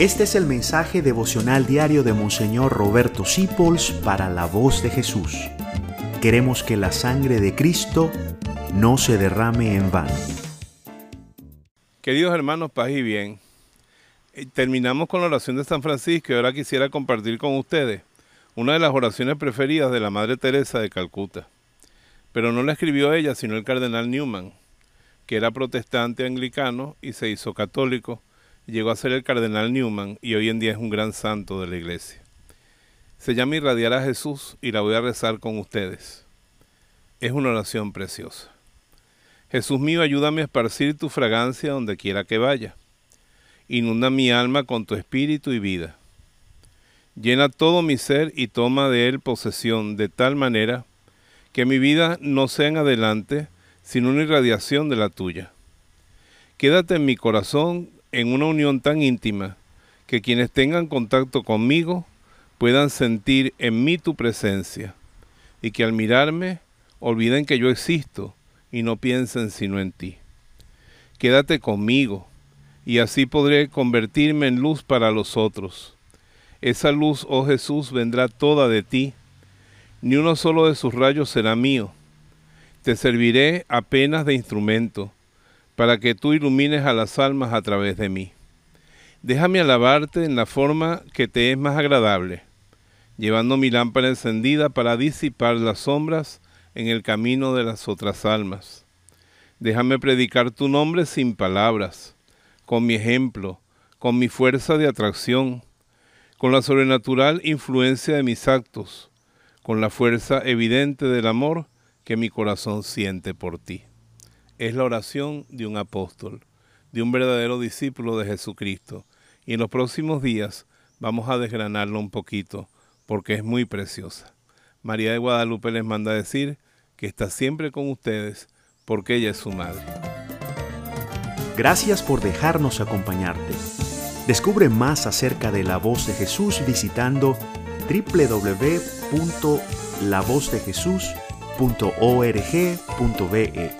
Este es el mensaje devocional diario de Monseñor Roberto Sipols para la voz de Jesús. Queremos que la sangre de Cristo no se derrame en vano. Queridos hermanos, paz y bien. Eh, terminamos con la oración de San Francisco y ahora quisiera compartir con ustedes una de las oraciones preferidas de la Madre Teresa de Calcuta. Pero no la escribió ella, sino el cardenal Newman, que era protestante anglicano y se hizo católico llegó a ser el cardenal Newman y hoy en día es un gran santo de la iglesia. Se llama Irradiar a Jesús y la voy a rezar con ustedes. Es una oración preciosa. Jesús mío, ayúdame a esparcir tu fragancia donde quiera que vaya. Inunda mi alma con tu espíritu y vida. Llena todo mi ser y toma de él posesión de tal manera que mi vida no sea en adelante sino una irradiación de la tuya. Quédate en mi corazón en una unión tan íntima que quienes tengan contacto conmigo puedan sentir en mí tu presencia y que al mirarme olviden que yo existo y no piensen sino en ti. Quédate conmigo y así podré convertirme en luz para los otros. Esa luz, oh Jesús, vendrá toda de ti, ni uno solo de sus rayos será mío. Te serviré apenas de instrumento para que tú ilumines a las almas a través de mí. Déjame alabarte en la forma que te es más agradable, llevando mi lámpara encendida para disipar las sombras en el camino de las otras almas. Déjame predicar tu nombre sin palabras, con mi ejemplo, con mi fuerza de atracción, con la sobrenatural influencia de mis actos, con la fuerza evidente del amor que mi corazón siente por ti es la oración de un apóstol, de un verdadero discípulo de Jesucristo. Y en los próximos días vamos a desgranarlo un poquito porque es muy preciosa. María de Guadalupe les manda decir que está siempre con ustedes porque ella es su madre. Gracias por dejarnos acompañarte. Descubre más acerca de la voz de Jesús visitando www.lavozdejesús.org.be